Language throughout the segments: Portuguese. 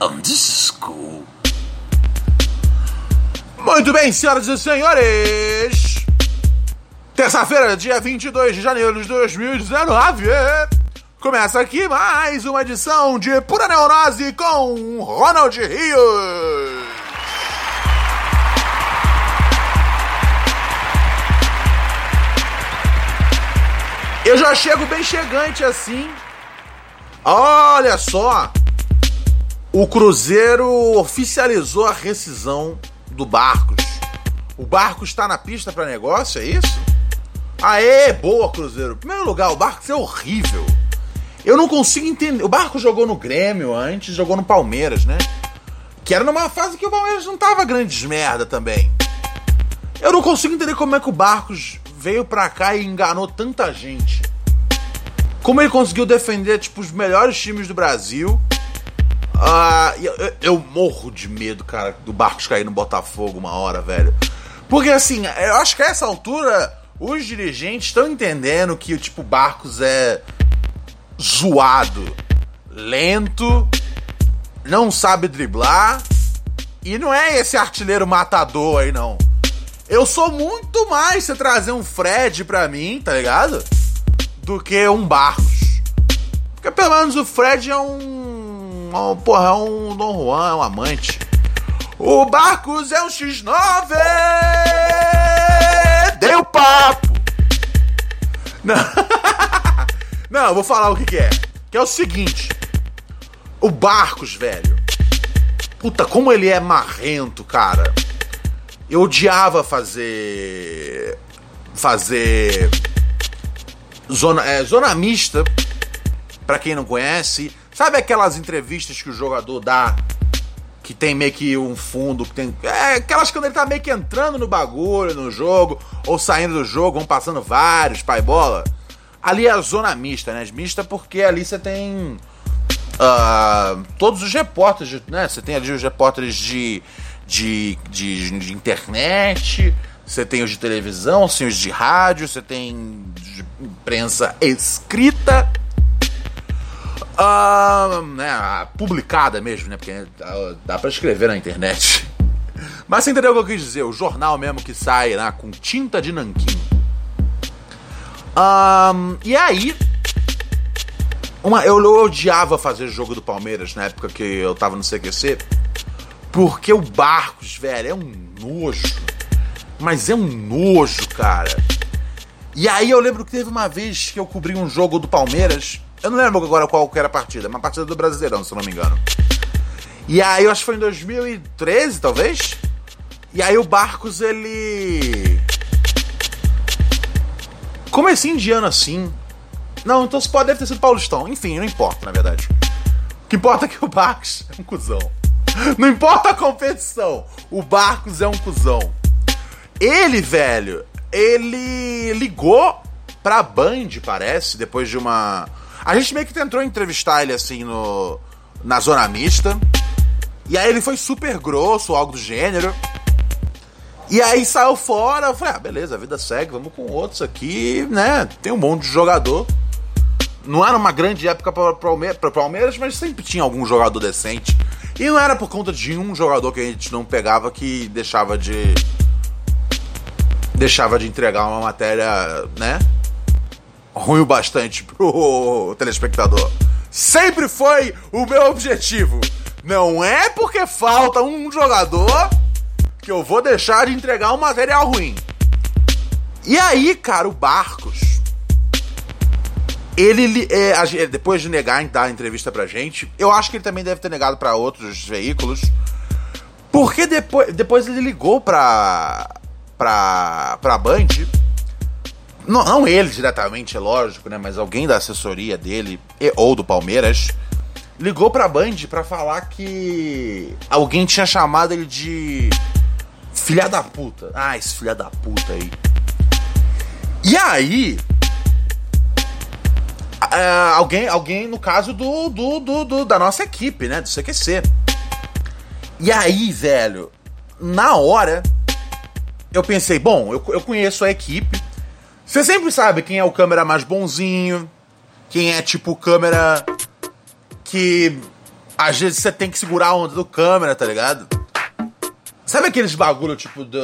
Um, this is cool. Muito bem, senhoras e senhores. Terça-feira, dia 22 de janeiro de 2019. Começa aqui mais uma edição de Pura Neurose com Ronald Rios. Eu já chego bem chegante assim. Olha só. O Cruzeiro oficializou a rescisão do Barcos. O Barcos está na pista para negócio, é isso? Aê, boa, Cruzeiro. Em primeiro lugar, o Barcos é horrível. Eu não consigo entender. O Barcos jogou no Grêmio antes, jogou no Palmeiras, né? Que era numa fase que o Palmeiras não tava grandes merda também. Eu não consigo entender como é que o Barcos veio pra cá e enganou tanta gente. Como ele conseguiu defender, tipo, os melhores times do Brasil. Ah, eu, eu- morro de medo, cara, do Barcos cair no Botafogo uma hora, velho. Porque assim, eu acho que a essa altura os dirigentes estão entendendo que o tipo Barcos é zoado, lento, não sabe driblar e não é esse artilheiro matador aí não. Eu sou muito mais você trazer um Fred pra mim, tá ligado? Do que um Barcos. Porque pelo menos o Fred é um. Um porra, é um Dom Juan, é um amante. O Barcos é um X9! Deu papo! Não, Não eu vou falar o que, que é. Que é o seguinte: O Barcos, velho. Puta, como ele é marrento, cara. Eu odiava fazer. Fazer. Zona, é, zona mista Pra quem não conhece, sabe aquelas entrevistas que o jogador dá que tem meio que um fundo, que tem. É, aquelas quando ele tá meio que entrando no bagulho, no jogo, ou saindo do jogo, vão passando vários, pai bola. Ali é a zona mista, né? Mista porque ali você tem. ah, todos os repórteres, né? Você tem ali os repórteres de, de, de, de internet, você tem os de televisão, você tem os de rádio, você tem de imprensa escrita. Ah, né, publicada mesmo, né? Porque dá, dá pra escrever na internet. Mas você entendeu o que eu quis dizer? O jornal mesmo que sai lá com tinta de nanquim. Ahn, e aí. Uma, eu, eu odiava fazer jogo do Palmeiras na época que eu tava no CQC. Porque o Barcos, velho, é um nojo. Mas é um nojo, cara. E aí eu lembro que teve uma vez que eu cobri um jogo do Palmeiras. Eu não lembro agora qual que era a partida, uma partida do Brasileirão, se eu não me engano. E aí eu acho que foi em 2013, talvez. E aí o Barcos, ele. Comecinho de ano assim. Não, então se pode deve ter sido Paulistão. Enfim, não importa, na verdade. O que importa é que o Barcos é um cuzão. Não importa a competição, o Barcos é um cuzão. Ele, velho, ele ligou pra Band, parece, depois de uma. A gente meio que tentou entrevistar ele assim no. na zona mista. E aí ele foi super grosso, algo do gênero. E aí saiu fora, eu falei, ah, beleza, a vida segue, vamos com outros aqui, né? Tem um monte de jogador. Não era uma grande época para Palme Palmeiras, mas sempre tinha algum jogador decente. E não era por conta de um jogador que a gente não pegava que deixava de. deixava de entregar uma matéria, né? Ruim o bastante pro telespectador. Sempre foi o meu objetivo. Não é porque falta um jogador que eu vou deixar de entregar um material ruim. E aí, cara, o Barcos. Ele, é, depois de negar em dar a entrevista pra gente, eu acho que ele também deve ter negado pra outros veículos. Porque depois, depois ele ligou pra. pra. pra Band. Não, não ele diretamente, é lógico, né? Mas alguém da assessoria dele, e- ou do Palmeiras. ligou pra Band pra falar que alguém tinha chamado ele de filha da puta. Ah, esse filha da puta aí. E aí, uh, alguém, alguém no caso do, do, do, do, da nossa equipe, né, do CQC. E aí, velho, na hora eu pensei, bom, eu, eu conheço a equipe. Você sempre sabe quem é o câmera mais bonzinho, quem é tipo câmera que às vezes você tem que segurar a onda do câmera, tá ligado? Sabe aqueles bagulho tipo do,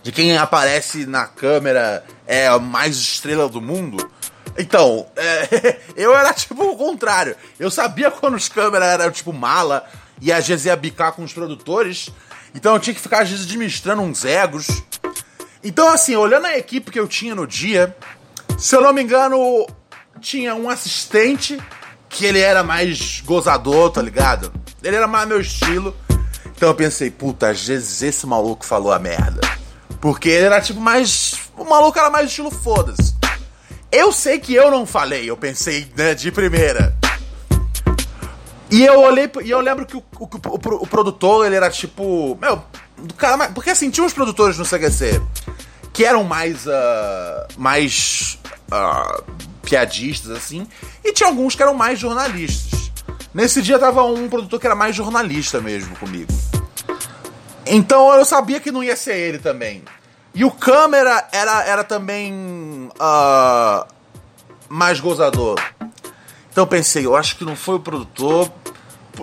de quem aparece na câmera é a mais estrela do mundo? Então, é, eu era tipo o contrário. Eu sabia quando os câmeras eram tipo mala e às vezes ia bicar com os produtores. Então eu tinha que ficar às vezes administrando uns egos. Então, assim, olhando a equipe que eu tinha no dia, se eu não me engano, tinha um assistente que ele era mais gozador, tá ligado? Ele era mais meu estilo. Então eu pensei, puta, às vezes esse maluco falou a merda. Porque ele era tipo mais. O maluco era mais estilo foda-se. Eu sei que eu não falei, eu pensei né, de primeira. E eu olhei, e eu lembro que o, o, o, o produtor, ele era tipo. Meu, do cara. Porque assim, tinha uns produtores no CQC que eram mais. Uh, mais. Uh, piadistas, assim. E tinha alguns que eram mais jornalistas. Nesse dia tava um produtor que era mais jornalista mesmo comigo. Então eu sabia que não ia ser ele também. E o câmera era, era também uh, mais gozador. Então eu pensei, eu acho que não foi o produtor,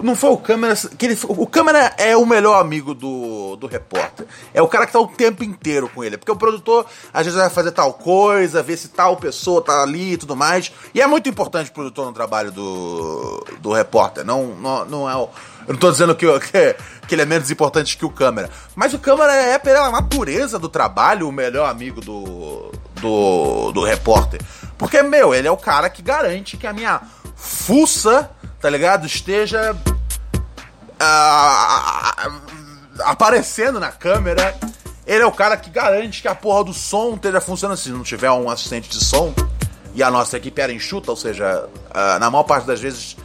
não foi o câmera. Que ele, o câmera é o melhor amigo do, do repórter. É o cara que tá o tempo inteiro com ele. Porque o produtor às vezes vai fazer tal coisa, ver se tal pessoa tá ali e tudo mais. E é muito importante o produtor no trabalho do, do repórter. Não, não, não é o. Eu não tô dizendo que, que, que, ele é menos importante que o câmera. Mas o câmera é, pela natureza do trabalho, o melhor amigo do, do, do repórter. Porque, meu, ele é o cara que garante que a minha fuça tá ligado? Esteja uh, aparecendo na câmera. Ele é o cara que garante que a porra do som esteja funcionando. Se não tiver um assistente de som e a nossa equipe era enxuta, ou seja, na maior parte das vezes.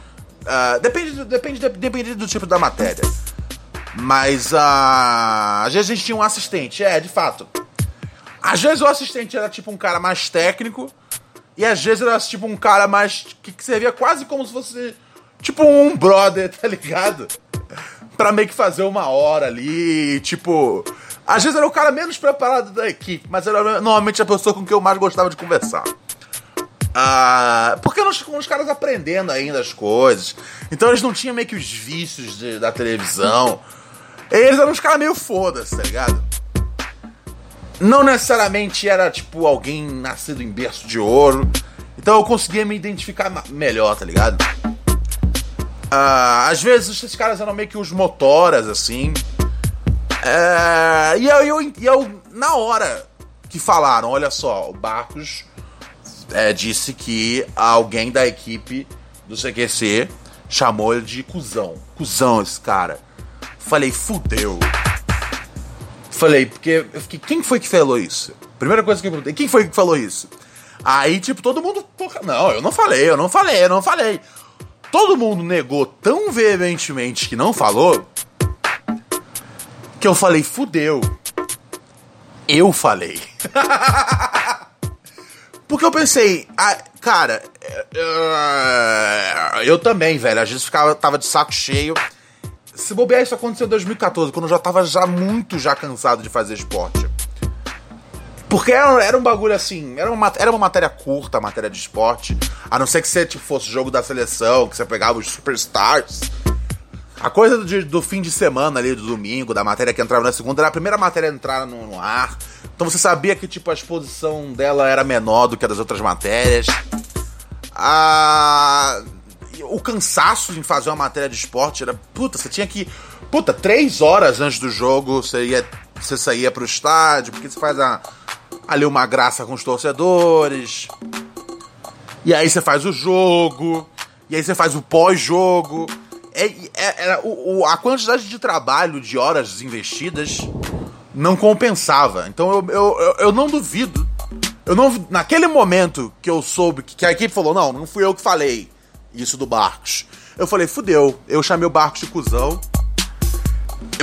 Depende, depende, depende do tipo da matéria. Mas às vezes a gente tinha um assistente, é, de fato. Às vezes o assistente era tipo um cara mais técnico, e às vezes era tipo um cara mais. que, que servia quase como se fosse Tipo um brother, tá ligado? Pra meio que fazer uma hora ali, tipo. Às vezes era o cara menos preparado da equipe, mas era normalmente a pessoa com quem eu mais gostava de conversar. Ah, porque com os caras aprendendo ainda as coisas. Então eles não tinham meio que os vícios de, da televisão. Eles eram uns caras meio foda-se, tá ligado? Não necessariamente era tipo alguém nascido em berço de ouro. Então eu conseguia me identificar melhor, tá ligado? Uh, às vezes esses caras eram meio que os motoras, assim. É, e eu, eu, eu, na hora que falaram, olha só, o Barcos é, disse que alguém da equipe do CQC chamou ele de cuzão. Cuzão esse cara. Falei, fudeu. Falei, porque eu fiquei, quem foi que falou isso? Primeira coisa que eu perguntei, quem foi que falou isso? Aí, tipo, todo mundo. Não, eu não falei, eu não falei, eu não falei todo mundo negou tão veementemente que não falou, que eu falei, fudeu. Eu falei. Porque eu pensei, ah, cara, uh, eu também, velho. Às vezes ficava, tava de saco cheio. Se bobear, isso aconteceu em 2014, quando eu já tava já muito já cansado de fazer esporte. Porque era, era um bagulho assim, era uma, era uma matéria curta, matéria de esporte. A não ser que você tipo, fosse jogo da seleção, que você pegava os superstars. A coisa do, do, fim de semana ali, do domingo, da matéria que entrava na segunda, era a primeira matéria a entrar no, no ar. Então você sabia que tipo, a exposição dela era menor do que a das outras matérias. A... O cansaço em fazer uma matéria de esporte era. Puta, você tinha que. Puta, três horas antes do jogo você, ia, você saía pro estádio, porque você faz a ali uma graça com os torcedores. E aí você faz o jogo. E aí você faz o pós-jogo. É, é, é o, o, a quantidade de trabalho, de horas investidas, não compensava. Então eu, eu, eu, eu não duvido. Eu não, naquele momento que eu soube que, que a equipe falou, não, não fui eu que falei isso do Barcos. Eu falei, fudeu. Eu chamei o Barcos de cuzão.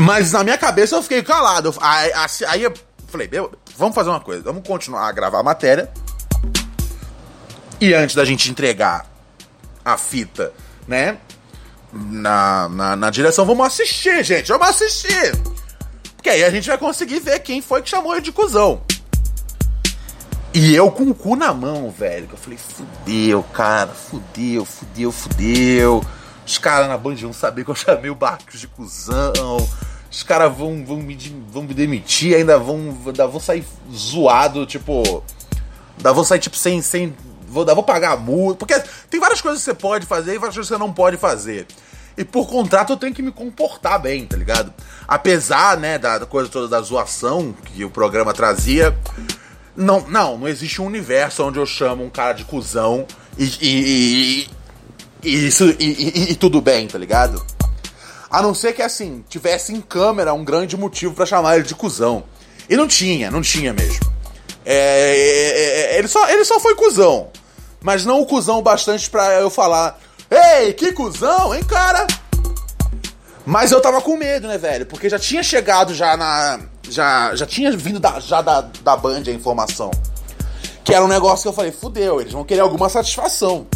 Mas na minha cabeça eu fiquei calado. Aí, aí eu falei, vamos fazer uma coisa. Vamos continuar a gravar a matéria. E antes da gente entregar a fita, né? Na, na, na direção, vamos assistir, gente. Vamos assistir. Porque aí a gente vai conseguir ver quem foi que chamou ele de cuzão. E eu com o cu na mão, velho. Eu falei, fudeu, cara, fudeu, fudeu, fudeu. Os caras na Band vão saber que eu chamei o Barcos de cuzão. Os caras vão, vão, me, vão me demitir, ainda vão, vão sair zoado, tipo. Ainda vão sair, tipo, sem. sem vou, vou pagar a multa. Porque tem várias coisas que você pode fazer e várias coisas que você não pode fazer. E por contrato eu tenho que me comportar bem, tá ligado? Apesar, né, da, da coisa toda da zoação que o programa trazia. Não, não, não existe um universo onde eu chamo um cara de cuzão e, e, e, e isso, e, e, tudo bem, tá ligado? A não ser que, assim, tivesse em câmera um grande motivo para chamar ele de cuzão. E não tinha, não tinha mesmo. É, é, é, ele, só, ele só foi cuzão. Mas não o cuzão bastante pra eu falar: Ei, que cuzão, hein, cara? Mas eu tava com medo, né, velho? Porque já tinha chegado já na, já, já tinha vindo da, já da, da Band a informação. Que era um negócio que eu falei, fudeu, eles vão querer alguma satisfação.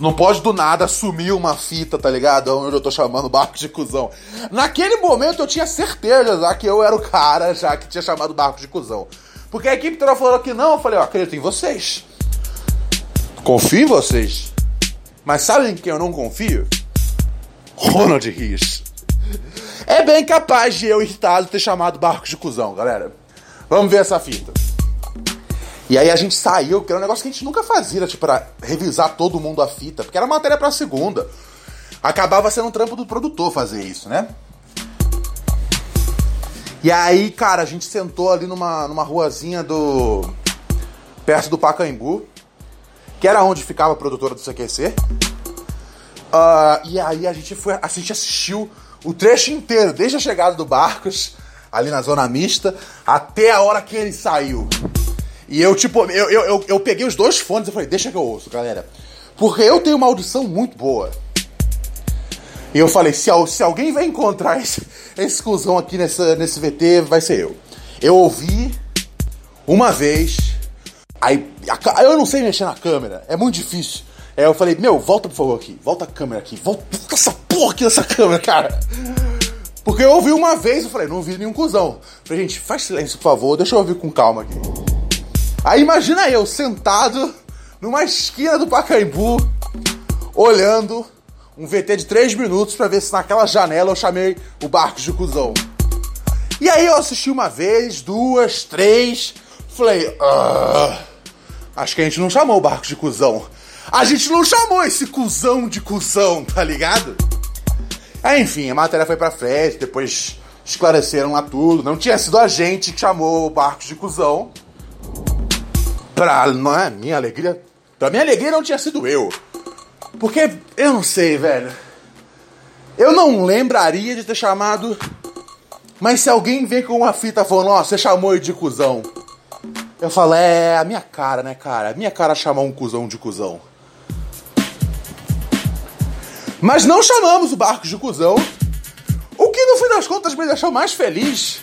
Não pode do nada sumir uma fita, tá ligado? Onde eu tô chamando barco de cuzão. Naquele momento eu tinha certeza já que eu era o cara já que tinha chamado barco de cuzão. Porque a equipe toda falou que não, eu falei, ó, acredito em vocês. Confio em vocês. Mas sabem em quem eu não confio? Ronald Rios. É bem capaz de eu irritado ter chamado barco de cuzão, galera. Vamos ver essa fita. E aí a gente saiu, que era um negócio que a gente nunca fazia, tipo, pra revisar todo mundo a fita, porque era matéria pra segunda. Acabava sendo um trampo do produtor fazer isso, né? E aí, cara, a gente sentou ali numa, numa ruazinha do. perto do Pacaembu, que era onde ficava a produtora do CQC. Uh, e aí a gente foi. A gente assistiu o trecho inteiro, desde a chegada do Barcos, ali na zona mista, até a hora que ele saiu. E eu, tipo, eu, eu, eu, eu peguei os dois fones e falei, deixa que eu ouço, galera. Porque eu tenho uma audição muito boa. E eu falei, se, se alguém vai encontrar esse, esse cuzão aqui nessa, nesse VT, vai ser eu. Eu ouvi uma vez, aí a, eu não sei mexer na câmera, é muito difícil. Aí eu falei, meu, volta por favor aqui, volta a câmera aqui, volta essa porra aqui nessa câmera, cara. Porque eu ouvi uma vez, eu falei, não ouvi nenhum cuzão. falei, gente, faz silêncio, por favor, deixa eu ouvir com calma aqui. Aí imagina eu, sentado numa esquina do Pacaembu, olhando um VT de 3 minutos para ver se naquela janela eu chamei o barco de cuzão. E aí eu assisti uma vez, duas, três, falei, ah, acho que a gente não chamou o barco de cuzão. A gente não chamou esse cuzão de cuzão, tá ligado? Aí, enfim, a matéria foi pra frente, depois esclareceram lá tudo. Não tinha sido a gente que chamou o Barcos de cuzão. Pra é, minha alegria. Pra minha alegria não tinha sido eu. Porque eu não sei, velho. Eu não lembraria de ter chamado. Mas se alguém vem com uma fita falando, ó, você chamou de cuzão. Eu falo, é a minha cara, né, cara? A minha cara chamar um cuzão de cuzão. Mas não chamamos o Barcos de cuzão. O que no fim das contas me deixou mais feliz.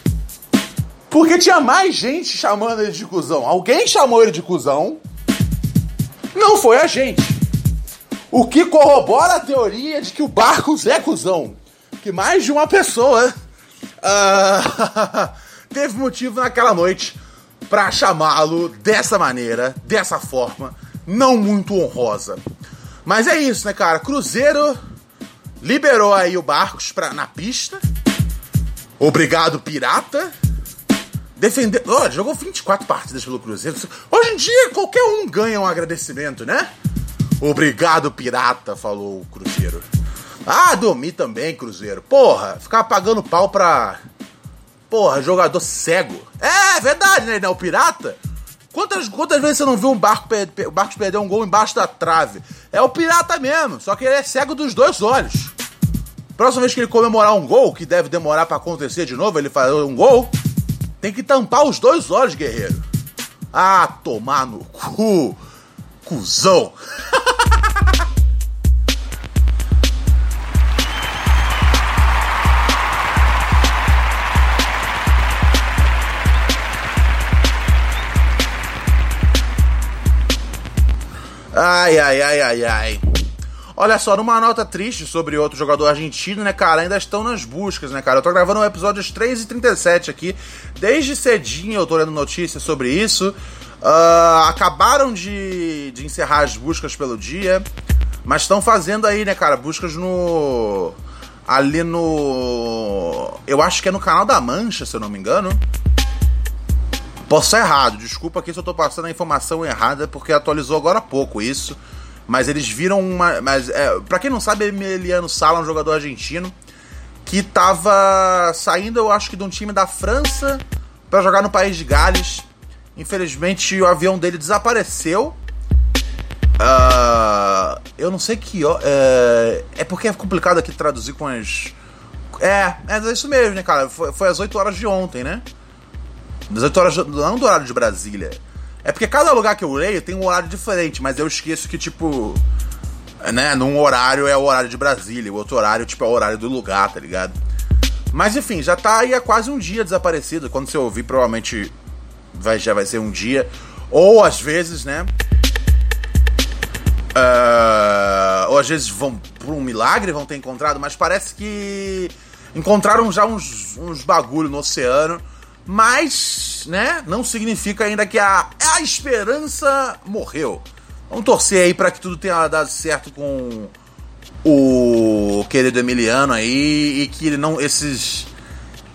Porque tinha mais gente chamando ele de cuzão. Alguém chamou ele de cuzão. Não foi a gente. O que corrobora a teoria de que o Barcos é cuzão. Que mais de uma pessoa uh, teve motivo naquela noite para chamá-lo dessa maneira, dessa forma, não muito honrosa. Mas é isso, né, cara? Cruzeiro liberou aí o Barcos pra, na pista. Obrigado, Pirata. Defendeu. Oh, jogou 24 partidas pelo Cruzeiro. Hoje em dia, qualquer um ganha um agradecimento, né? Obrigado, Pirata, falou o Cruzeiro. Ah, dormi também, Cruzeiro. Porra, ficar pagando pau pra. Porra, jogador cego. É, verdade, né? Não, o Pirata Quantas, quantas vezes você não viu um barco, o perder um gol embaixo da trave? É o pirata mesmo, só que ele é cego dos dois olhos. Próxima vez que ele comemorar um gol, que deve demorar para acontecer de novo, ele fazer um gol, tem que tampar os dois olhos, guerreiro. Ah, tomar no cu. Cusão. Ai, ai, ai, ai, ai. Olha só, numa nota triste sobre outro jogador argentino, né, cara? Ainda estão nas buscas, né, cara? Eu tô gravando um episódio às 3h37 aqui. Desde cedinho eu tô lendo notícias sobre isso. Uh, acabaram de, de encerrar as buscas pelo dia. Mas estão fazendo aí, né, cara? Buscas no. Ali no. Eu acho que é no canal da Mancha, se eu não me engano. Posso estar errado, desculpa aqui se eu tô passando a informação errada, porque atualizou agora há pouco isso. Mas eles viram uma. Mas, é, pra quem não sabe, Emiliano Sala é um jogador argentino que tava saindo, eu acho que de um time da França para jogar no país de Gales. Infelizmente, o avião dele desapareceu. Uh, eu não sei que. É, é porque é complicado aqui traduzir com as. É, é isso mesmo, né, cara? Foi, foi às 8 horas de ontem, né? 18 horas, não do horário de Brasília. É porque cada lugar que eu leio tem um horário diferente, mas eu esqueço que, tipo, né, num horário é o horário de Brasília, o outro horário, tipo, é o horário do lugar, tá ligado? Mas enfim, já tá aí há quase um dia desaparecido. Quando você ouvir, provavelmente vai, já vai ser um dia. Ou às vezes, né? Uh, ou às vezes vão por um milagre vão ter encontrado, mas parece que encontraram já uns, uns bagulho no oceano mas, né, não significa ainda que a, a esperança morreu. Vamos torcer aí para que tudo tenha dado certo com o querido Emiliano aí e que ele não esses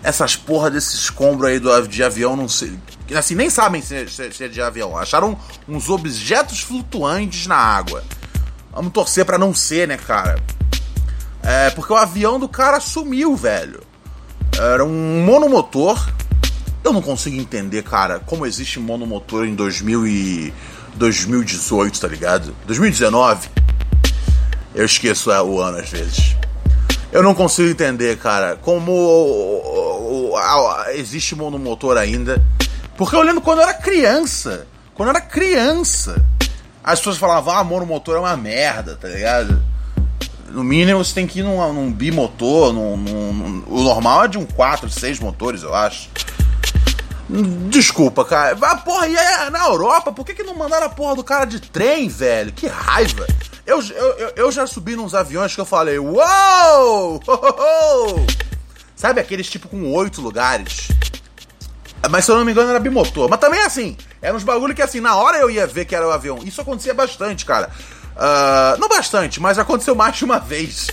essas porra desses escombros aí do, de avião não sei, assim nem sabem se, se, se é de avião. Acharam uns objetos flutuantes na água. Vamos torcer para não ser, né, cara? É, porque o avião do cara sumiu, velho. Era um monomotor eu não consigo entender, cara, como existe monomotor em 2000 e 2018, tá ligado? 2019. Eu esqueço é, o ano às vezes. Eu não consigo entender, cara, como existe monomotor ainda. Porque eu lembro quando eu era criança. Quando eu era criança. As pessoas falavam, ah, monomotor é uma merda, tá ligado? No mínimo você tem que ir num, num bimotor, num, num, o normal é de um 4, 6 motores, eu acho. Desculpa, cara. Ah, porra, e na Europa? Por que, que não mandaram a porra do cara de trem, velho? Que raiva. Eu, eu, eu já subi nos aviões que eu falei, uou! Sabe aqueles tipo com oito lugares? Mas se eu não me engano era bimotor. Mas também assim, eram uns bagulho que assim, na hora eu ia ver que era o avião. Isso acontecia bastante, cara. Uh, não bastante, mas aconteceu mais de uma vez.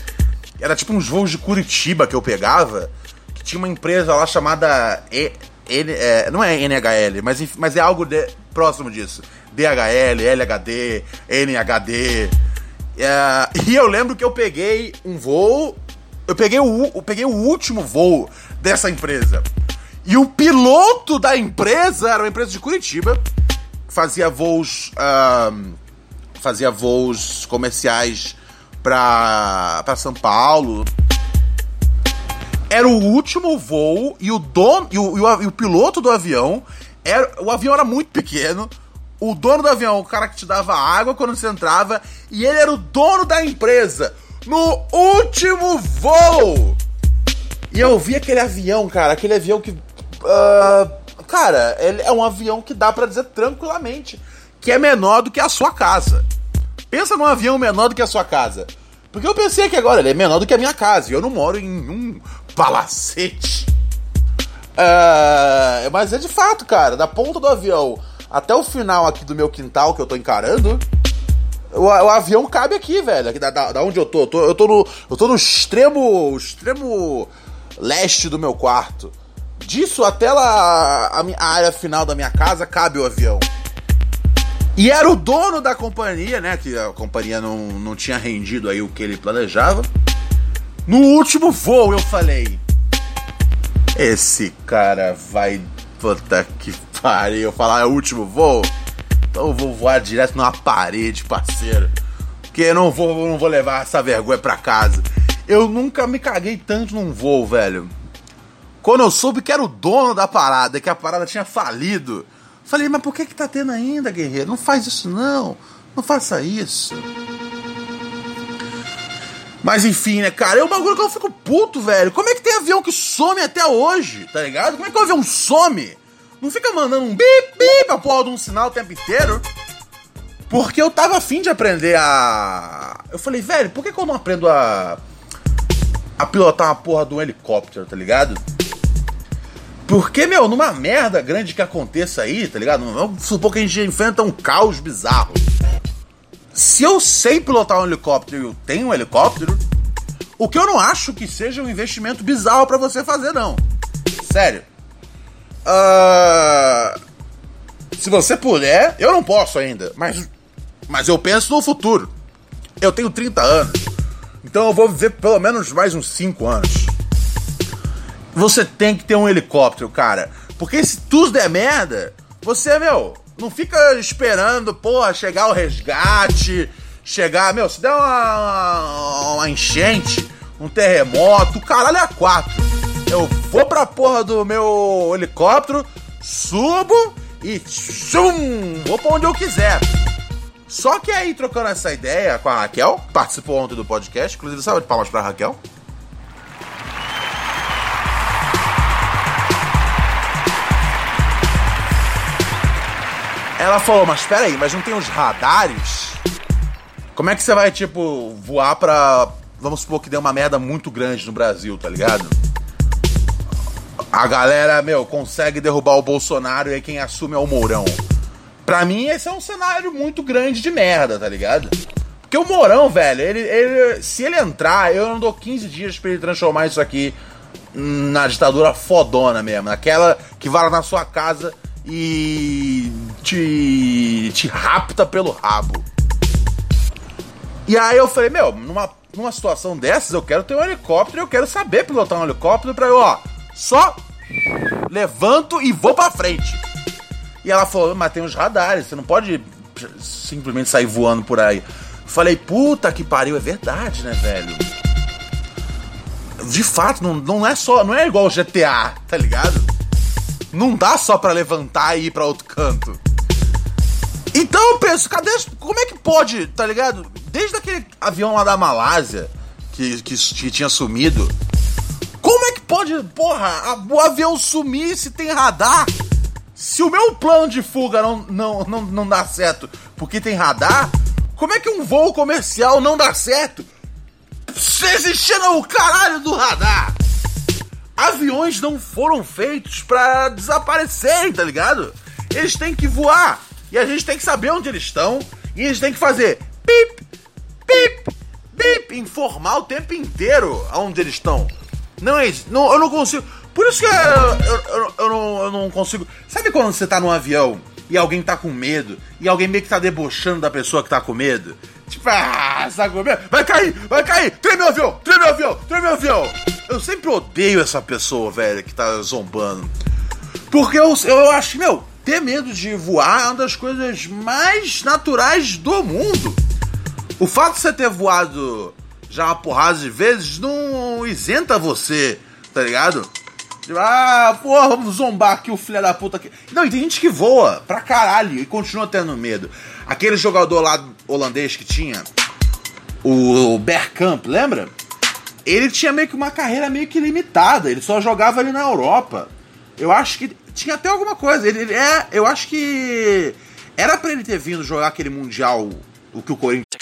Era tipo uns voos de Curitiba que eu pegava, que tinha uma empresa lá chamada e N, é, não é NHL, mas, mas é algo de, próximo disso. DHL, LHD, NHD. É, e eu lembro que eu peguei um voo. Eu peguei o, eu peguei o último voo dessa empresa. E o piloto da empresa era uma empresa de Curitiba. Fazia voos. Fazia voos comerciais para São Paulo, era o último voo e o dono e o, e o, e o piloto do avião era o avião era muito pequeno. O dono do avião, o cara que te dava água quando você entrava, e ele era o dono da empresa no último voo. E eu vi aquele avião, cara, aquele avião que. Uh, cara, ele é um avião que dá para dizer tranquilamente que é menor do que a sua casa. Pensa num avião menor do que a sua casa. Porque eu pensei que agora ele é menor do que a minha casa. E eu não moro em um palacete. É, mas é de fato, cara, da ponta do avião até o final aqui do meu quintal que eu tô encarando, o, o avião cabe aqui, velho. Aqui da, da, da onde eu tô. Eu tô, eu tô, no, eu tô no extremo, extremo leste do meu quarto. Disso até lá, a, a área final da minha casa cabe o avião. E era o dono da companhia, né? Que a companhia não, não tinha rendido aí o que ele planejava. No último voo eu falei: Esse cara vai. Puta que pariu. Eu falar, é o último voo? Então eu vou voar direto numa parede, parceiro. Porque eu não vou, não vou levar essa vergonha pra casa. Eu nunca me caguei tanto num voo, velho. Quando eu soube que era o dono da parada, que a parada tinha falido. Falei, mas por que que tá tendo ainda, guerreiro? Não faz isso não. Não faça isso. Mas enfim, né, cara? É um bagulho que eu fico puto, velho. Como é que tem avião que some até hoje, tá ligado? Como é que o avião some? Não fica mandando um bip, bip a porra de um sinal o tempo inteiro. Porque eu tava afim de aprender a. Eu falei, velho, por que, que eu não aprendo a. a pilotar uma porra de um helicóptero, tá ligado? Porque, meu, numa merda grande que aconteça aí, tá ligado? Vamos supor que a gente enfrenta um caos bizarro. Se eu sei pilotar um helicóptero e eu tenho um helicóptero, o que eu não acho que seja um investimento bizarro para você fazer, não. Sério. Uh, se você puder, eu não posso ainda, mas, mas eu penso no futuro. Eu tenho 30 anos, então eu vou viver pelo menos mais uns 5 anos. Você tem que ter um helicóptero, cara. Porque se tudo der merda, você, meu, não fica esperando, porra, chegar o resgate, chegar, meu, se der uma, uma enchente, um terremoto, caralho é quatro. Eu vou pra porra do meu helicóptero, subo e chum, vou pra onde eu quiser. Só que aí, trocando essa ideia com a Raquel, participou ontem do podcast, inclusive salve de palmas pra Raquel. Ela falou, mas peraí, mas não tem os radares? Como é que você vai, tipo, voar pra. Vamos supor que deu uma merda muito grande no Brasil, tá ligado? A galera, meu, consegue derrubar o Bolsonaro e aí quem assume é o Mourão. Pra mim, esse é um cenário muito grande de merda, tá ligado? Porque o Mourão, velho, ele, ele, se ele entrar, eu não dou 15 dias pra ele transformar isso aqui na ditadura fodona mesmo. Naquela que vai lá na sua casa e te, te rapta pelo rabo. E aí eu falei, meu, numa, numa situação dessas eu quero ter um helicóptero, eu quero saber pilotar um helicóptero pra eu, ó, só levanto e vou pra frente. E ela falou, mas tem os radares, você não pode simplesmente sair voando por aí. Falei, puta que pariu, é verdade, né, velho? De fato, não, não é só. Não é igual o GTA, tá ligado? Não dá só para levantar e ir para outro canto. Então eu penso, cadê. Como é que pode, tá ligado? Desde aquele avião lá da Malásia, que, que, que tinha sumido. Como é que pode, porra, a, o avião sumir se tem radar? Se o meu plano de fuga não, não, não, não dá certo porque tem radar, como é que um voo comercial não dá certo? Se existindo o caralho do radar! aviões não foram feitos para desaparecerem, tá ligado? Eles têm que voar. E a gente tem que saber onde eles estão. E eles têm que fazer pip, pip, pip, informar o tempo inteiro aonde eles estão. Não é isso. Não, eu não consigo. Por isso que eu, eu, eu, eu, não, eu não consigo. Sabe quando você tá num avião e alguém tá com medo e alguém meio que tá debochando da pessoa que tá com medo? Tipo, ah, saco Vai cair, vai cair! Treme o avião, treme o avião, treme o avião! Eu sempre odeio essa pessoa, velho, que tá zombando. Porque eu, eu acho, meu, ter medo de voar é uma das coisas mais naturais do mundo. O fato de você ter voado já uma porrada de vezes não isenta você, tá ligado? Tipo, ah, porra, vamos zombar aqui o filho da puta aqui. Não, e tem gente que voa pra caralho e continua tendo medo. Aquele jogador lá holandês que tinha, o Bergkamp, lembra? Ele tinha meio que uma carreira meio que limitada, ele só jogava ali na Europa. Eu acho que tinha até alguma coisa. Ele, ele é, eu acho que era para ele ter vindo jogar aquele mundial o que o Corinthians.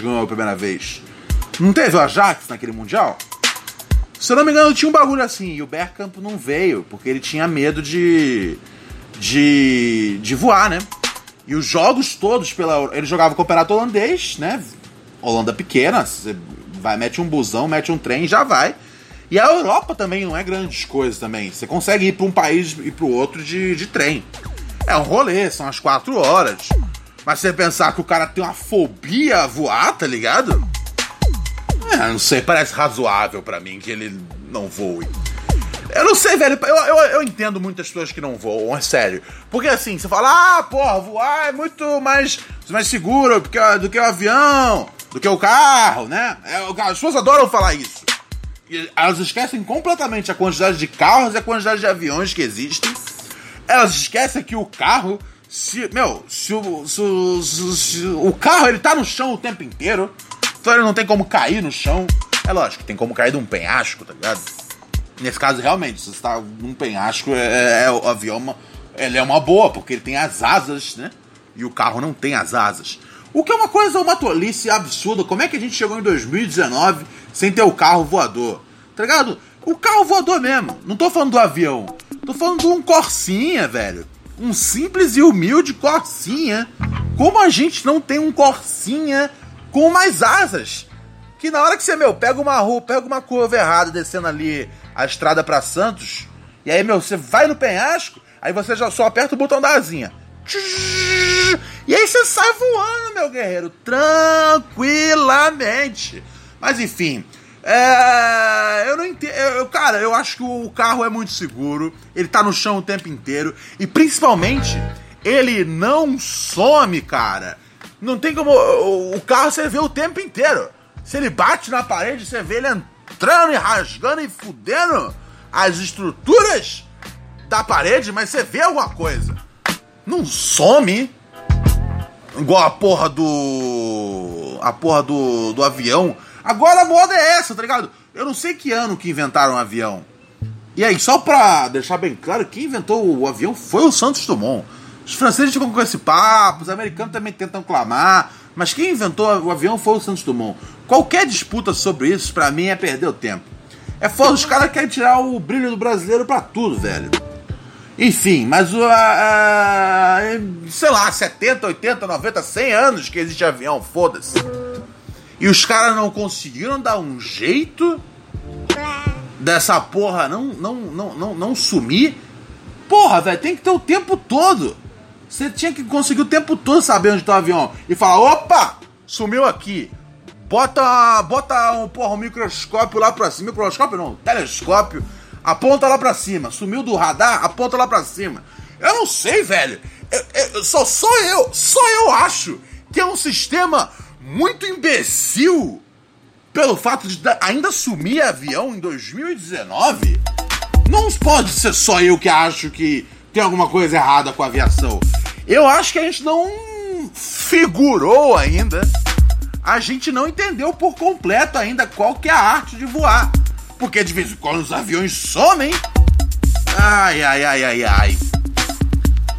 Ganhou a primeira vez. Não teve o Ajax naquele Mundial? Se eu não me engano, tinha um bagulho assim. E o Bergkamp não veio, porque ele tinha medo de. de. de voar, né? E os jogos todos pela. Ele jogava o campeonato holandês, né? Holanda pequena, você vai, mete um busão, mete um trem já vai. E a Europa também não é grandes coisas também. Você consegue ir para um país e para o outro de, de trem. É um rolê, são as quatro horas. Mas você pensar que o cara tem uma fobia a voar, tá ligado? É, não sei, parece razoável para mim que ele não voe. Eu não sei, velho. Eu, eu, eu entendo muitas pessoas que não voam, é sério. Porque assim, você fala, ah, porra, voar é muito mais, mais seguro do que, do que o avião, do que o carro, né? É, as pessoas adoram falar isso. E elas esquecem completamente a quantidade de carros e a quantidade de aviões que existem. Elas esquecem que o carro. Se, meu, se o, se, se, se o carro ele tá no chão o tempo inteiro, então ele não tem como cair no chão. É lógico, tem como cair de um penhasco, tá ligado? Nesse caso, realmente, se você está num penhasco, é, é, é, o avião ele é uma boa, porque ele tem as asas, né? E o carro não tem as asas. O que é uma coisa, uma tolice absurda. Como é que a gente chegou em 2019 sem ter o carro voador? Tá ligado? O carro voador mesmo. Não tô falando do avião. Tô falando de um Corsinha, velho. Um simples e humilde Corsinha. Como a gente não tem um Corsinha com mais asas? Que na hora que você, meu, pega uma rua, pega uma curva errada descendo ali a estrada para Santos, e aí, meu, você vai no penhasco, aí você já só aperta o botão da asinha. E aí você sai voando, meu guerreiro, tranquilamente. Mas enfim, é, eu não entendo. Eu, cara, eu acho que o carro é muito seguro. Ele tá no chão o tempo inteiro. E principalmente, ele não some, cara. Não tem como. O, carro você vê o tempo inteiro. Se ele bate na parede, você vê ele entrando e rasgando e fudendo as estruturas da parede, mas você vê alguma coisa. Não some. Igual a porra do. A porra do, do avião. Agora a moda é essa, tá ligado? Eu não sei que ano que inventaram o avião. E aí, só pra deixar bem claro, quem inventou o avião foi o Santos Dumont. Os franceses ficam com esse papo, os americanos também tentam clamar, mas quem inventou o avião foi o Santos Dumont. Qualquer disputa sobre isso, para mim, é perder o tempo. É foda, os caras querem tirar o brilho do brasileiro para tudo, velho. Enfim, mas o. sei lá, 70, 80, 90, 100 anos que existe avião, foda-se. E os caras não conseguiram dar um jeito dessa porra não, não, não, não, não sumir. Porra, velho, tem que ter o tempo todo. Você tinha que conseguir o tempo todo saber onde tá o avião. E falar, opa, sumiu aqui. Bota, bota um, porra, um microscópio lá pra cima. Microscópio não, telescópio. Aponta lá pra cima. Sumiu do radar, aponta lá pra cima. Eu não sei, velho. Eu, eu, só, só eu, só eu acho que é um sistema muito imbecil pelo fato de ainda sumir avião em 2019. Não pode ser só eu que acho que tem alguma coisa errada com a aviação. Eu acho que a gente não figurou ainda. A gente não entendeu por completo ainda qual que é a arte de voar. Porque de vez em quando os aviões somem. Ai, ai, ai, ai, ai.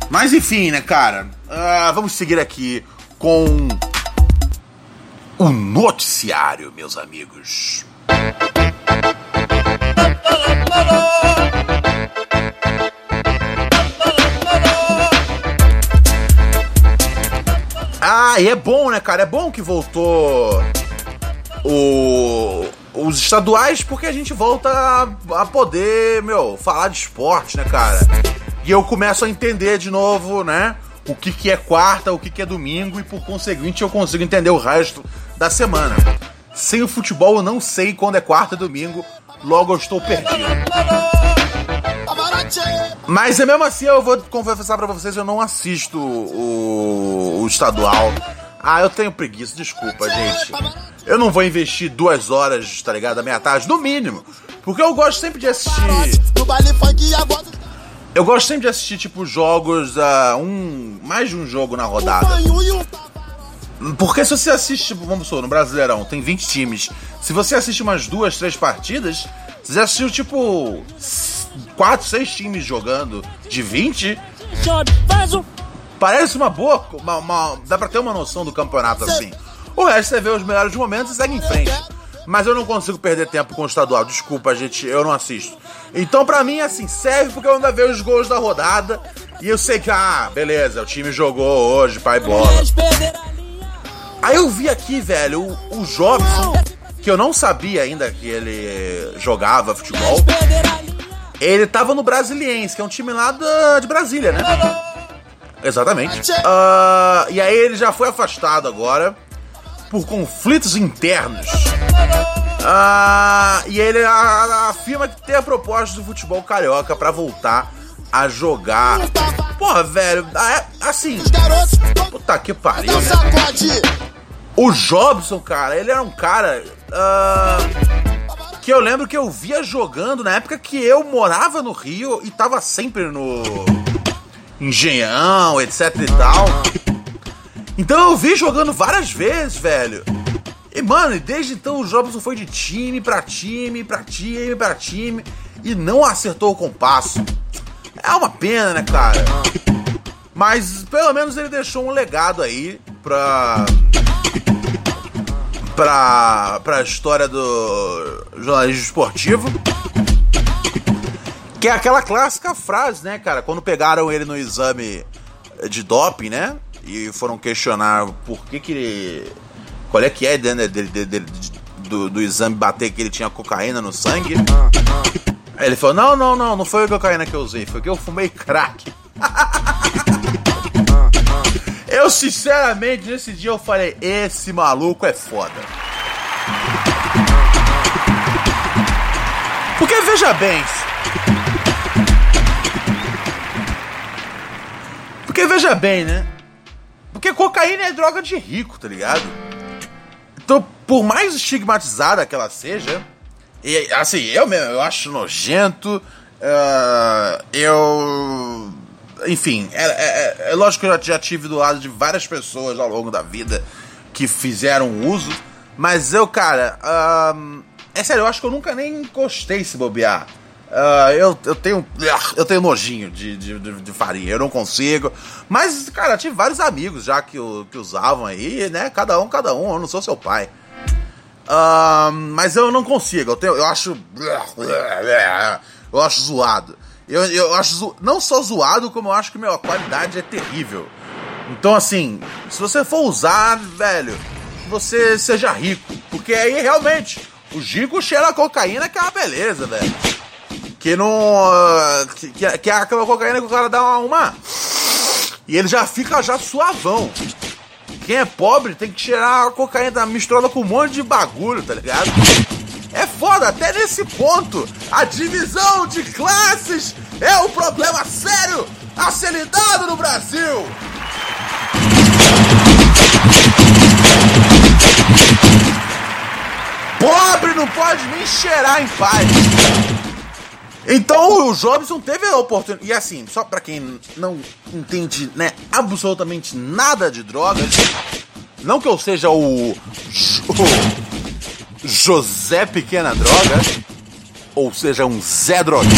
Mas enfim, né, cara? Uh, vamos seguir aqui com o noticiário, meus amigos. Ah, e é bom, né, cara? É bom que voltou o, os estaduais, porque a gente volta a, a poder, meu, falar de esporte, né, cara? E eu começo a entender de novo, né? O que, que é quarta, o que, que é domingo, e por conseguinte eu consigo entender o resto da semana. Sem o futebol eu não sei quando é quarta e domingo, logo eu estou perdido. Mas é mesmo assim, eu vou confessar para vocês, eu não assisto o, o estadual. Ah, eu tenho preguiça, desculpa, gente. Eu não vou investir duas horas, tá ligado, da meia tarde, no mínimo. Porque eu gosto sempre de assistir. Eu gosto sempre de assistir, tipo, jogos, uh, um. mais de um jogo na rodada. Porque se você assiste, tipo, vamos supor, no Brasileirão, tem 20 times. Se você assiste umas duas, três partidas, você assistiu, tipo, 4, 6 times jogando de 20. Parece uma boa. Uma, uma, dá pra ter uma noção do campeonato assim. O resto você vê os melhores momentos e segue em frente. Mas eu não consigo perder tempo com o estadual. Desculpa, gente, eu não assisto. Então, pra mim, assim, serve porque eu ainda vejo os gols da rodada. E eu sei que, ah, beleza, o time jogou hoje, pai bola. Aí eu vi aqui, velho, o, o Jobson, que eu não sabia ainda que ele jogava futebol. Ele tava no Brasiliense, que é um time lá da, de Brasília, né? Exatamente. Uh, e aí ele já foi afastado agora por conflitos internos. Uh, e ele afirma que tem a proposta do futebol carioca para voltar a jogar. Porra, velho, é, assim. Puta que pariu, né? O Jobson, cara, ele era um cara. Uh, que eu lembro que eu via jogando na época que eu morava no Rio e tava sempre no. Engenhão, etc e tal. Então eu vi jogando várias vezes, velho. E, mano, desde então o Jobson foi de time pra time, pra time, pra time, e não acertou o compasso. É uma pena, né, cara? Mas pelo menos ele deixou um legado aí pra. pra. pra história do jornalismo esportivo. Que é aquela clássica frase, né, cara? Quando pegaram ele no exame de doping, né? E foram questionar por que que. Qual é que é né, dele, dele, dele, do, do exame bater que ele tinha cocaína no sangue. Aí ele falou: Não, não, não, não foi a cocaína que eu usei, foi que eu fumei crack. eu, sinceramente, nesse dia eu falei: Esse maluco é foda. Porque veja bem, Porque veja bem, né? Porque cocaína é droga de rico, tá ligado? Então, por mais estigmatizada que ela seja, e assim, eu mesmo, eu acho nojento. Uh, eu. Enfim, é, é, é, lógico que eu já, já tive do lado de várias pessoas ao longo da vida que fizeram uso, mas eu, cara, uh, é sério, eu acho que eu nunca nem encostei se bobear. Uh, eu, eu tenho eu tenho nojinho de, de, de, farinha, eu não consigo. Mas, cara, tive vários amigos já que, que usavam aí, né? Cada um, cada um, eu não sou seu pai. Uh, mas eu não consigo, eu, tenho, eu acho. Eu acho zoado. Eu, eu acho zo... não só zoado, como eu acho que meu, a qualidade é terrível. Então, assim, se você for usar, velho, você seja rico. Porque aí realmente, o Gico cheira a cocaína que é uma beleza, velho. Que não. Que, que, é aquela cocaína que o cara dá uma. E ele já fica já suavão. Quem é pobre tem que tirar a cocaína misturada com um monte de bagulho, tá ligado? É foda, até nesse ponto. A divisão de classes é um problema sério a ser lidado no Brasil. Pobre não pode nem cheirar em paz. Então o Jobson teve a oportunidade. E assim, só para quem não entende, né, absolutamente nada de drogas, não que eu seja o, o José Pequena Droga, ou seja, um Zé Droga.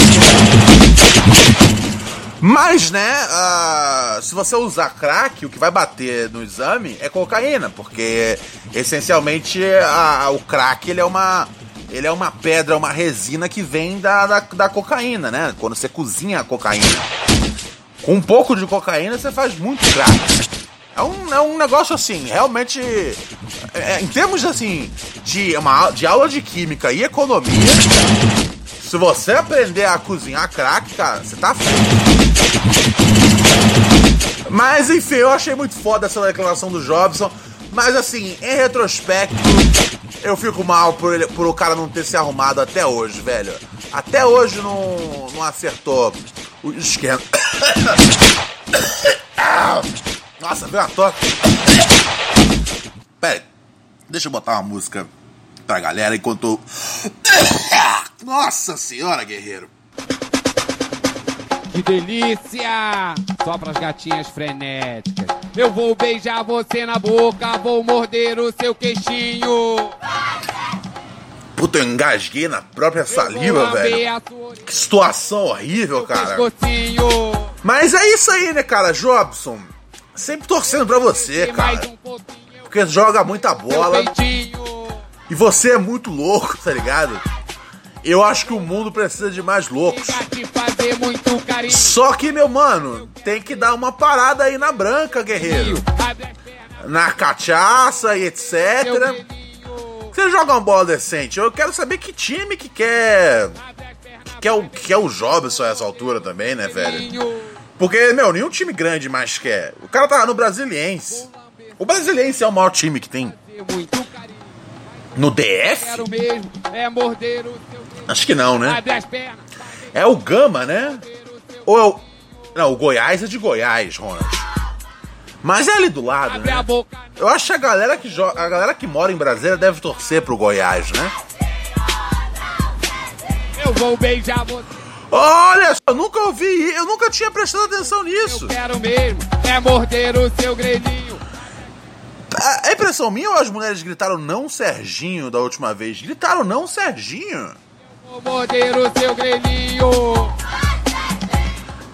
Mas, né, uh, se você usar crack, o que vai bater no exame é cocaína, porque essencialmente a, o crack ele é uma ele é uma pedra, uma resina que vem da, da, da cocaína, né? Quando você cozinha a cocaína. Com um pouco de cocaína você faz muito crack. É um, é um negócio assim, realmente. É, em termos assim, de, uma, de aula de química e economia, se você aprender a cozinhar crack, cara, você tá feito. Mas enfim, eu achei muito foda essa declaração do Jobson. Mas assim, em retrospecto, eu fico mal por, ele, por o cara não ter se arrumado até hoje, velho. Até hoje não, não acertou o esquema. Nossa, veio a toca. Pera aí, deixa eu botar uma música pra galera enquanto. Nossa senhora, guerreiro. Que delícia! Só pras gatinhas frenéticas. Eu vou beijar você na boca, vou morder o seu queixinho. Puta, eu engasguei na própria saliva, velho. Que situação horrível, cara. Mas é isso aí, né, cara? Jobson, sempre torcendo pra você, cara. Porque joga muita bola. E você é muito louco, tá ligado? Eu acho que o mundo precisa de mais loucos. Só que, meu mano, tem que dar uma parada aí na branca, guerreiro. Na cachaça e etc. Você joga uma bola decente. Eu quero saber que time que quer. Que é o, que é o Jobson a essa altura também, né, velho? Porque, meu, nenhum time grande mais quer. O cara tá no Brasiliense. O Brasiliense é o maior time que tem. No DF? Quero mesmo é morder o grilinho. Acho que não, né? É o Gama, né? Ou é o. Não, o Goiás é de Goiás, Ronald. Mas é ali do lado, né? Eu acho que a galera que, a galera que mora em Brasília deve torcer pro Goiás, né? Eu vou beijar você. Olha só, eu nunca ouvi, eu nunca tinha prestado atenção nisso. Quero mesmo é morder o seu grelhinho. A, a impressão minha ou as mulheres gritaram não Serginho da última vez? Gritaram não Serginho. Vou morder o seu grelhinho.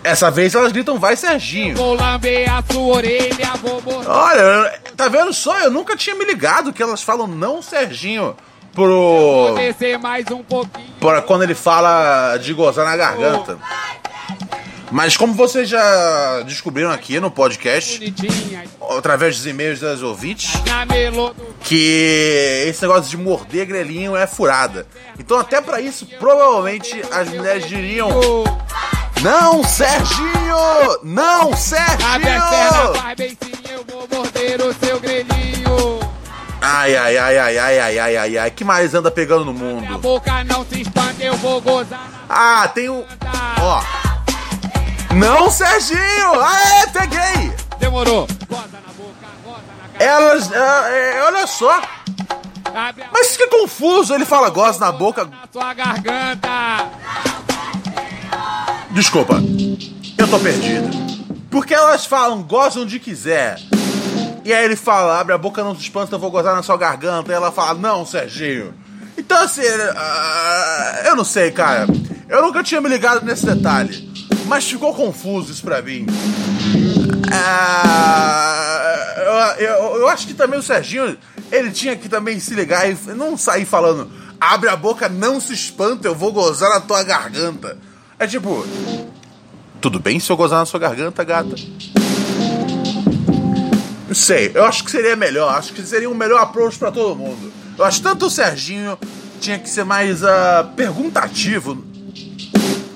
Essa vez elas gritam vai Serginho. Vou lamber a sua orelha. Vou. Olha, tá vendo só? Eu nunca tinha me ligado que elas falam não Serginho pro. Descer mais um pouquinho. Pra quando ele fala de gozar na garganta. Mas como vocês já descobriram aqui no podcast, através dos e-mails das ouvintes, que esse negócio de morder grelhinho é furada. Então até pra isso, provavelmente as mulheres diriam: Não, Serginho! Não, Serginho! Ai, ai, ai, ai, ai, ai, ai, ai, ai, que mais anda pegando no mundo? Ah, tem o. Ó. Não, Serginho! Aê, peguei! Demorou. Goza na boca, goza na cara. Elas. é, é, olha só. Mas que confuso, ele fala goza na boca. na sua garganta. Desculpa, eu tô perdido. Porque elas falam, gozam onde quiser. E aí ele fala, abre a boca, não se espanta, eu vou gozar na sua garganta. E ela fala, não, Serginho. Então assim, ah, eu não sei, cara. Eu nunca tinha me ligado nesse detalhe. Mas ficou confuso isso pra mim. Ah, eu, eu- eu acho que também o Serginho, ele tinha que também se ligar e não sair falando, abre a boca, não se espanta, eu vou gozar na tua garganta. É tipo, tudo bem se eu gozar na sua garganta, gata? Não sei, eu acho que seria melhor, acho que seria um melhor approach pra todo mundo. Eu acho que tanto o Serginho tinha que ser mais ah, perguntativo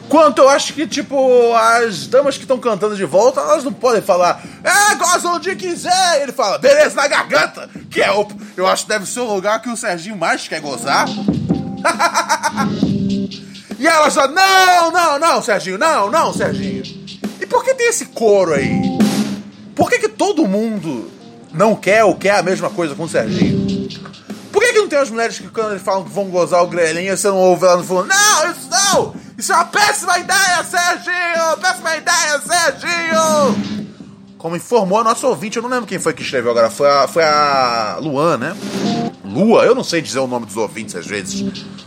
Quanto eu acho que, tipo, as damas que estão cantando de volta, elas não podem falar, é, goza onde quiser. Ele fala, beleza, na garganta, que é o. Eu acho que deve ser o lugar que o Serginho mais quer gozar. e elas falam, não, não, não, Serginho, não, não, Serginho. E por que tem esse coro aí? Por que, que todo mundo não quer ou quer a mesma coisa com o Serginho? Por que, que não tem as mulheres que quando eles falam que vão gozar o grelinho, você não ouve ela falando, não, isso não! Isso é uma péssima ideia, Serginho! Péssima ideia, Serginho! Como informou a nossa ouvinte, eu não lembro quem foi que escreveu agora, foi a, foi a Luan, né? Lua, eu não sei dizer o nome dos ouvintes às vezes.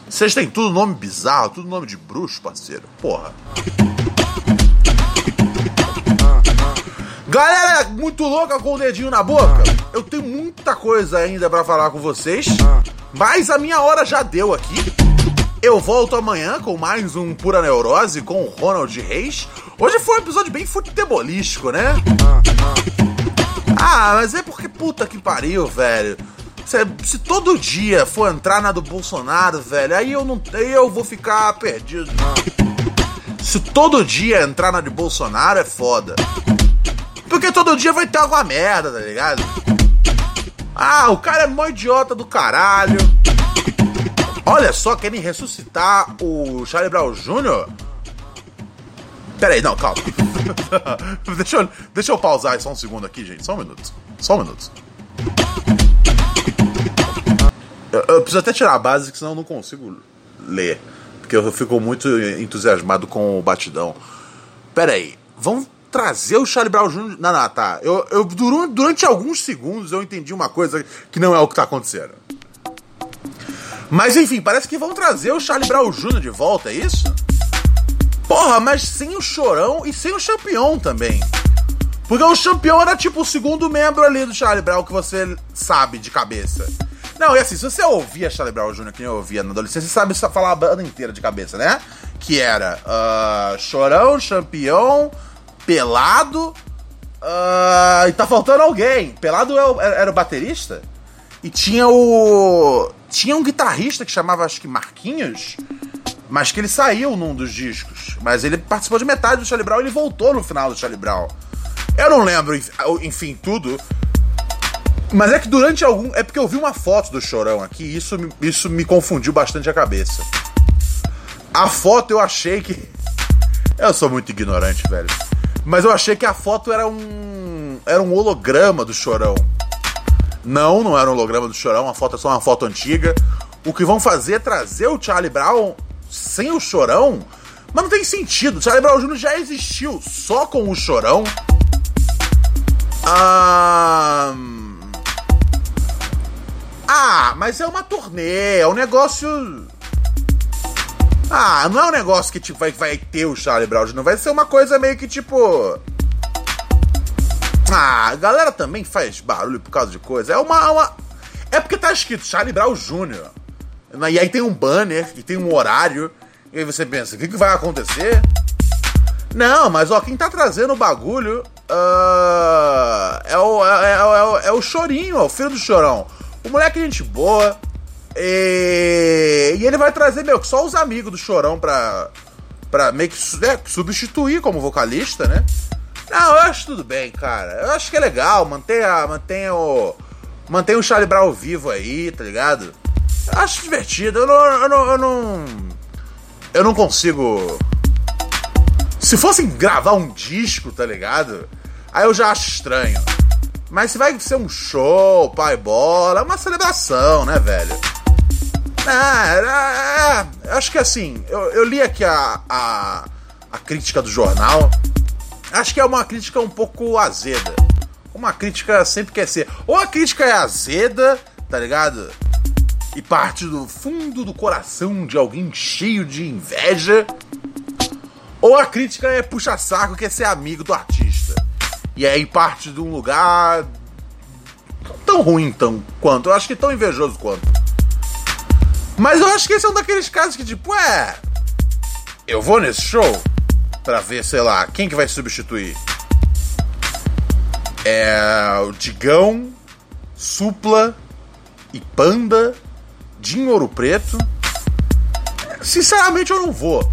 Vocês têm tudo nome bizarro, tudo nome de bruxo, parceiro. Porra. Galera muito louca com o dedinho na boca. Eu tenho muita coisa ainda pra falar com vocês, mas a minha hora já deu aqui. Eu volto amanhã com mais um Pura Neurose com o Ronald Reis. Hoje foi um episódio bem futebolístico, né? Ah, mas é porque puta que pariu, velho. Se, se todo dia for entrar na do Bolsonaro, velho, aí eu não, aí eu vou ficar perdido. Se todo dia entrar na de Bolsonaro é foda. Porque todo dia vai ter alguma merda, tá ligado? Ah, o cara é mó idiota do caralho. Olha só, querem ressuscitar o Charlie Brown Jr.? Pera aí, não, calma. deixa, eu, deixa eu pausar só um segundo aqui, gente. Só um minuto. Só um minuto. Eu, eu preciso até tirar a base, senão eu não consigo ler. Porque eu fico muito entusiasmado com o batidão. Pera aí, vamos trazer o Charlie Brown Jr. Não, não, tá. Eu, eu, durante, alguns segundos eu entendi uma coisa que não é o que tá acontecendo. Mas enfim, parece que vão trazer o Charlie Brown Jr. de volta, é isso? Porra, mas sem o Chorão e sem o Champion também. Porque o Champion era tipo o segundo membro ali do Charlie Brown que você sabe de cabeça. Não, e assim, se você ouvia Charlie Brown Jr., que eu ouvia na adolescência, você sabe falar a banda inteira de cabeça, né? Que era uh, Chorão, Champion, Pelado. Uh, e tá faltando alguém. Pelado é era o baterista. E tinha o. Tinha um guitarrista que chamava, acho que Marquinhos. Mas que ele saiu num dos discos. Mas ele participou de metade do Charlie Brown e ele voltou no final do Charlie Brown. Eu não lembro, enfim, tudo. Mas é que durante algum. É porque eu vi uma foto do chorão aqui e isso, isso me confundiu bastante a cabeça. A foto eu achei que. Eu sou muito ignorante, velho. Mas eu achei que a foto era um. Era um holograma do chorão. Não, não era um holograma do chorão, a foto é só uma foto antiga. O que vão fazer é trazer o Charlie Brown sem o chorão. Mas não tem sentido. O Charlie Brown Jr. já existiu só com o chorão. Ah. Ah, mas é uma turnê, é um negócio. Ah, não é um negócio que tipo, vai, vai ter o Charlie Brown, não vai ser uma coisa meio que tipo. Ah, a galera também faz barulho por causa de coisa. É uma. uma... É porque tá escrito Charlie Brown Jr. E aí tem um banner e tem um horário. E aí você pensa, o que, que vai acontecer? Não, mas ó, quem tá trazendo o bagulho uh, é, o, é, é, é, é, o Chorinho, o filho do Chorão. O moleque é gente boa. E, e ele vai trazer, meu, só os amigos do Chorão pra, pra meio que é, substituir como vocalista, né? Não, eu acho tudo bem, cara. Eu acho que é legal. Mantenha, mantenha o. Mantenha o Charlie Brown vivo aí, tá ligado? Eu acho divertido. Eu não. Eu não, eu não, eu não consigo. Se fossem gravar um disco, tá ligado? Aí eu já acho estranho. Mas se vai ser um show, pai bola, é uma celebração, né, velho? É, é, acho que assim, eu, eu li aqui a, a, a, crítica do jornal. Acho que é uma crítica um pouco azeda. Uma crítica sempre quer ser. Ou a crítica é azeda, tá ligado? E parte do fundo do coração de alguém cheio de inveja. Ou a crítica é puxa-saco, quer ser amigo do artista. E aí parte de um lugar tão ruim tão quanto. Eu acho que tão invejoso quanto. Mas eu acho que esse é um daqueles casos que, tipo, é. Eu vou nesse show pra ver, sei lá, quem que vai substituir. É. O Digão, Supla e Panda, Dinho Ouro Preto. Sinceramente, eu não vou.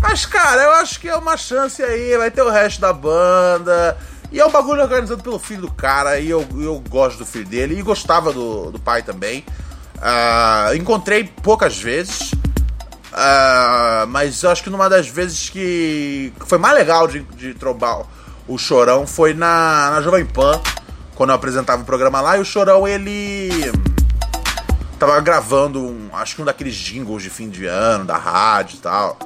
Mas, cara, eu acho que é uma chance aí. Vai ter o resto da banda. E é um bagulho organizado pelo filho do cara, e eu, eu gosto do filho dele, e gostava do, do pai também. Uh, encontrei poucas vezes, uh, mas acho que numa das vezes que foi mais legal de, de trombar o Chorão foi na, na Jovem Pan, quando eu apresentava o programa lá, e o Chorão ele tava gravando, um, acho que um daqueles jingles de fim de ano, da rádio e tal.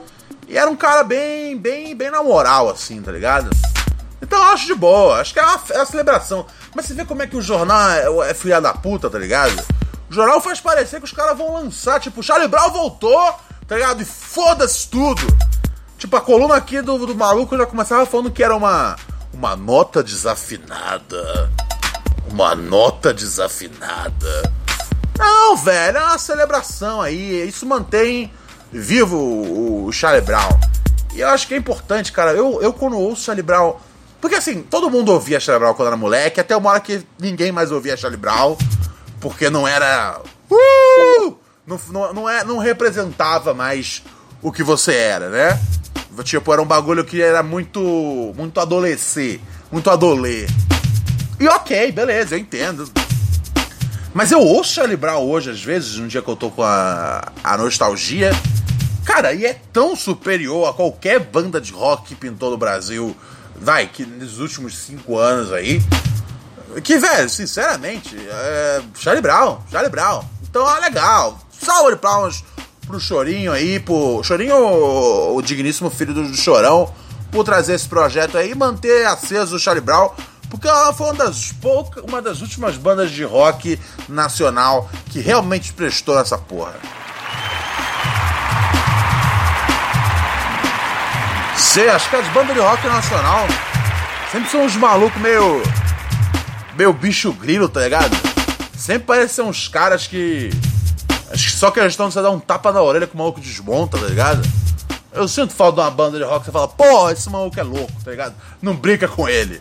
E era um cara bem, bem, bem na moral, assim, tá ligado? Então eu acho de boa, acho que é uma, é uma celebração. Mas você vê como é que o jornal é, é filha da puta, tá ligado? O jornal faz parecer que os caras vão lançar, tipo, Charlie Brown voltou, tá ligado? E foda-se tudo. Tipo, a coluna aqui do, do maluco já começava falando que era uma, uma nota desafinada. Uma nota desafinada. Não, velho, é uma celebração aí. Isso mantém vivo o, o Charlie Brown. E eu acho que é importante, cara. Eu, eu quando ouço Charlie Brown porque assim, todo mundo ouvia Charlie Brown quando era moleque, até uma hora que ninguém mais ouvia Charlie Brown, porque não era. Uh! Não, não, não, é, não representava mais o que você era, né? Tipo, era um bagulho que era muito. muito adolescer, muito adolê. E ok, beleza, eu entendo. Mas eu ouço Charlie Brown hoje, às vezes, num dia que eu tô com a, a nostalgia. Cara, e é tão superior a qualquer banda de rock que pintou no Brasil vai, que nos últimos cinco anos aí. Que, velho, sinceramente, é, Charlie Brown, Charlie Brown. Então, é legal. Salve de palmas pro Chorinho aí, pro Chorinho, o, digníssimo filho do, do Chorão, por trazer esse projeto aí e manter aceso o Charlie Brown, porque ela foi uma das poucas, uma das últimas bandas de rock nacional que realmente prestou essa porra. sei, acho que as bandas de rock nacional sempre são uns malucos meio. Meio bicho grilo, tá ligado? Sempre parecem uns caras que. Acho que só questão de você dar um tapa na orelha que o maluco desmonta, tá ligado? Eu sinto falta de uma banda de rock que você fala, pô, esse maluco é louco, tá ligado? Não brinca com ele.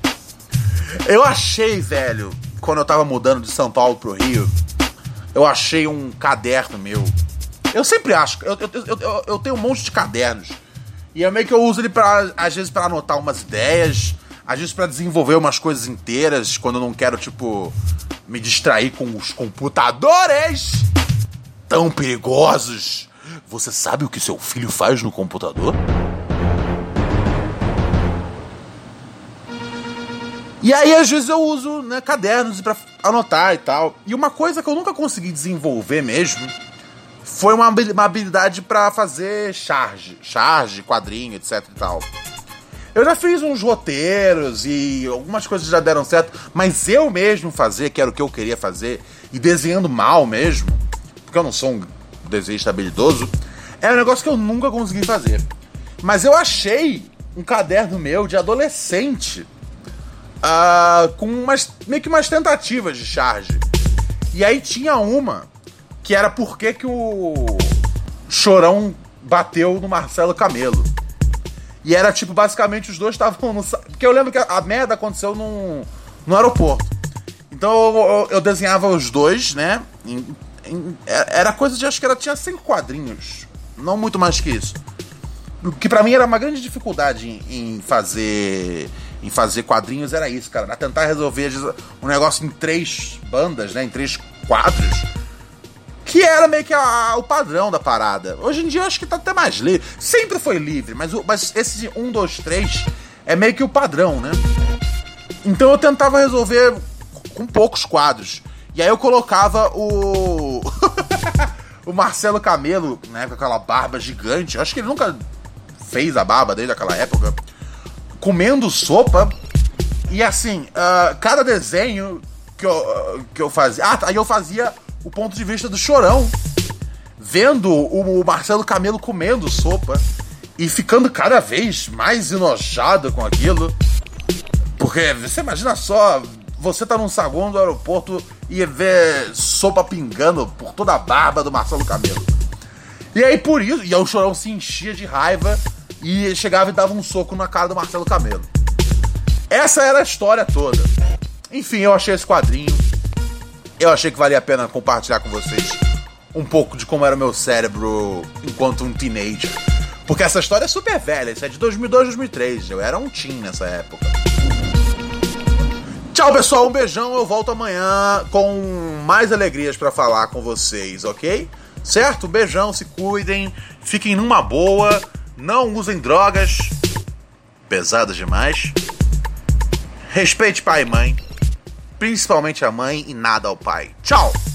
Eu achei, velho, quando eu tava mudando de São Paulo pro Rio, eu achei um caderno meu. Eu sempre acho, eu, eu, eu, eu tenho um monte de cadernos. E é meio que eu uso ele pra, às vezes, para anotar umas ideias, às vezes para desenvolver umas coisas inteiras, quando eu não quero, tipo, me distrair com os computadores tão perigosos. Você sabe o que seu filho faz no computador? E aí, às vezes, eu uso né, cadernos para anotar e tal. E uma coisa que eu nunca consegui desenvolver mesmo foi uma, habilidade para fazer charge, charge, quadrinho, etc e tal. Eu já fiz uns roteiros e algumas coisas já deram certo, mas eu mesmo fazer, que era o que eu queria fazer, e desenhando mal mesmo, porque eu não sou um desenhista habilidoso, é um negócio que eu nunca consegui fazer. Mas eu achei um caderno meu de adolescente uh, com umas, meio que umas tentativas de charge. E aí tinha uma que era por que, que o Chorão bateu no Marcelo Camelo. E era tipo, basicamente os dois estavam no. Porque eu lembro que a, merda aconteceu num, no aeroporto. Então eu, eu, desenhava os dois, né? Em, em, é, era coisa de acho que era, tinha cinco quadrinhos. Não muito mais que isso. O que para mim era uma grande dificuldade em, em, fazer em fazer quadrinhos era isso, cara. Era tentar resolver um negócio em três bandas, né? Em três quadros que era meio que a, o padrão da parada. Hoje em dia eu acho que tá até mais livre. Sempre foi livre, mas, mas esse 1, 2, 3 é meio que o padrão, né? Então eu tentava resolver com poucos quadros. E aí eu colocava o. o Marcelo Camelo, né? Com aquela barba gigante. Eu acho que ele nunca fez a barba desde aquela época. Comendo sopa. E assim, uh, cada desenho que eu, que eu fazia. Ah, aí eu fazia o ponto de vista do chorão, vendo o Marcelo Camelo comendo sopa e ficando cada vez mais enojado com aquilo. Porque você imagina só, você tá num saguão do aeroporto e ver sopa pingando por toda a barba do Marcelo Camelo. E aí por isso, e aí o chorão se enchia de raiva e chegava e dava um soco na cara do Marcelo Camelo. Essa era a história toda. Enfim, eu achei esse quadrinho eu achei que valia a pena compartilhar com vocês um pouco de como era o meu cérebro enquanto um teenager. Porque essa história é super velha, isso é de 2002, 2003. Eu era um teen nessa época. Tchau, pessoal. Um beijão. Eu volto amanhã com mais alegrias para falar com vocês, ok? Certo? Beijão. Se cuidem. Fiquem numa boa. Não usem drogas pesadas demais. Respeite pai e mãe principalmente a mãe e nada ao pai. Tchau!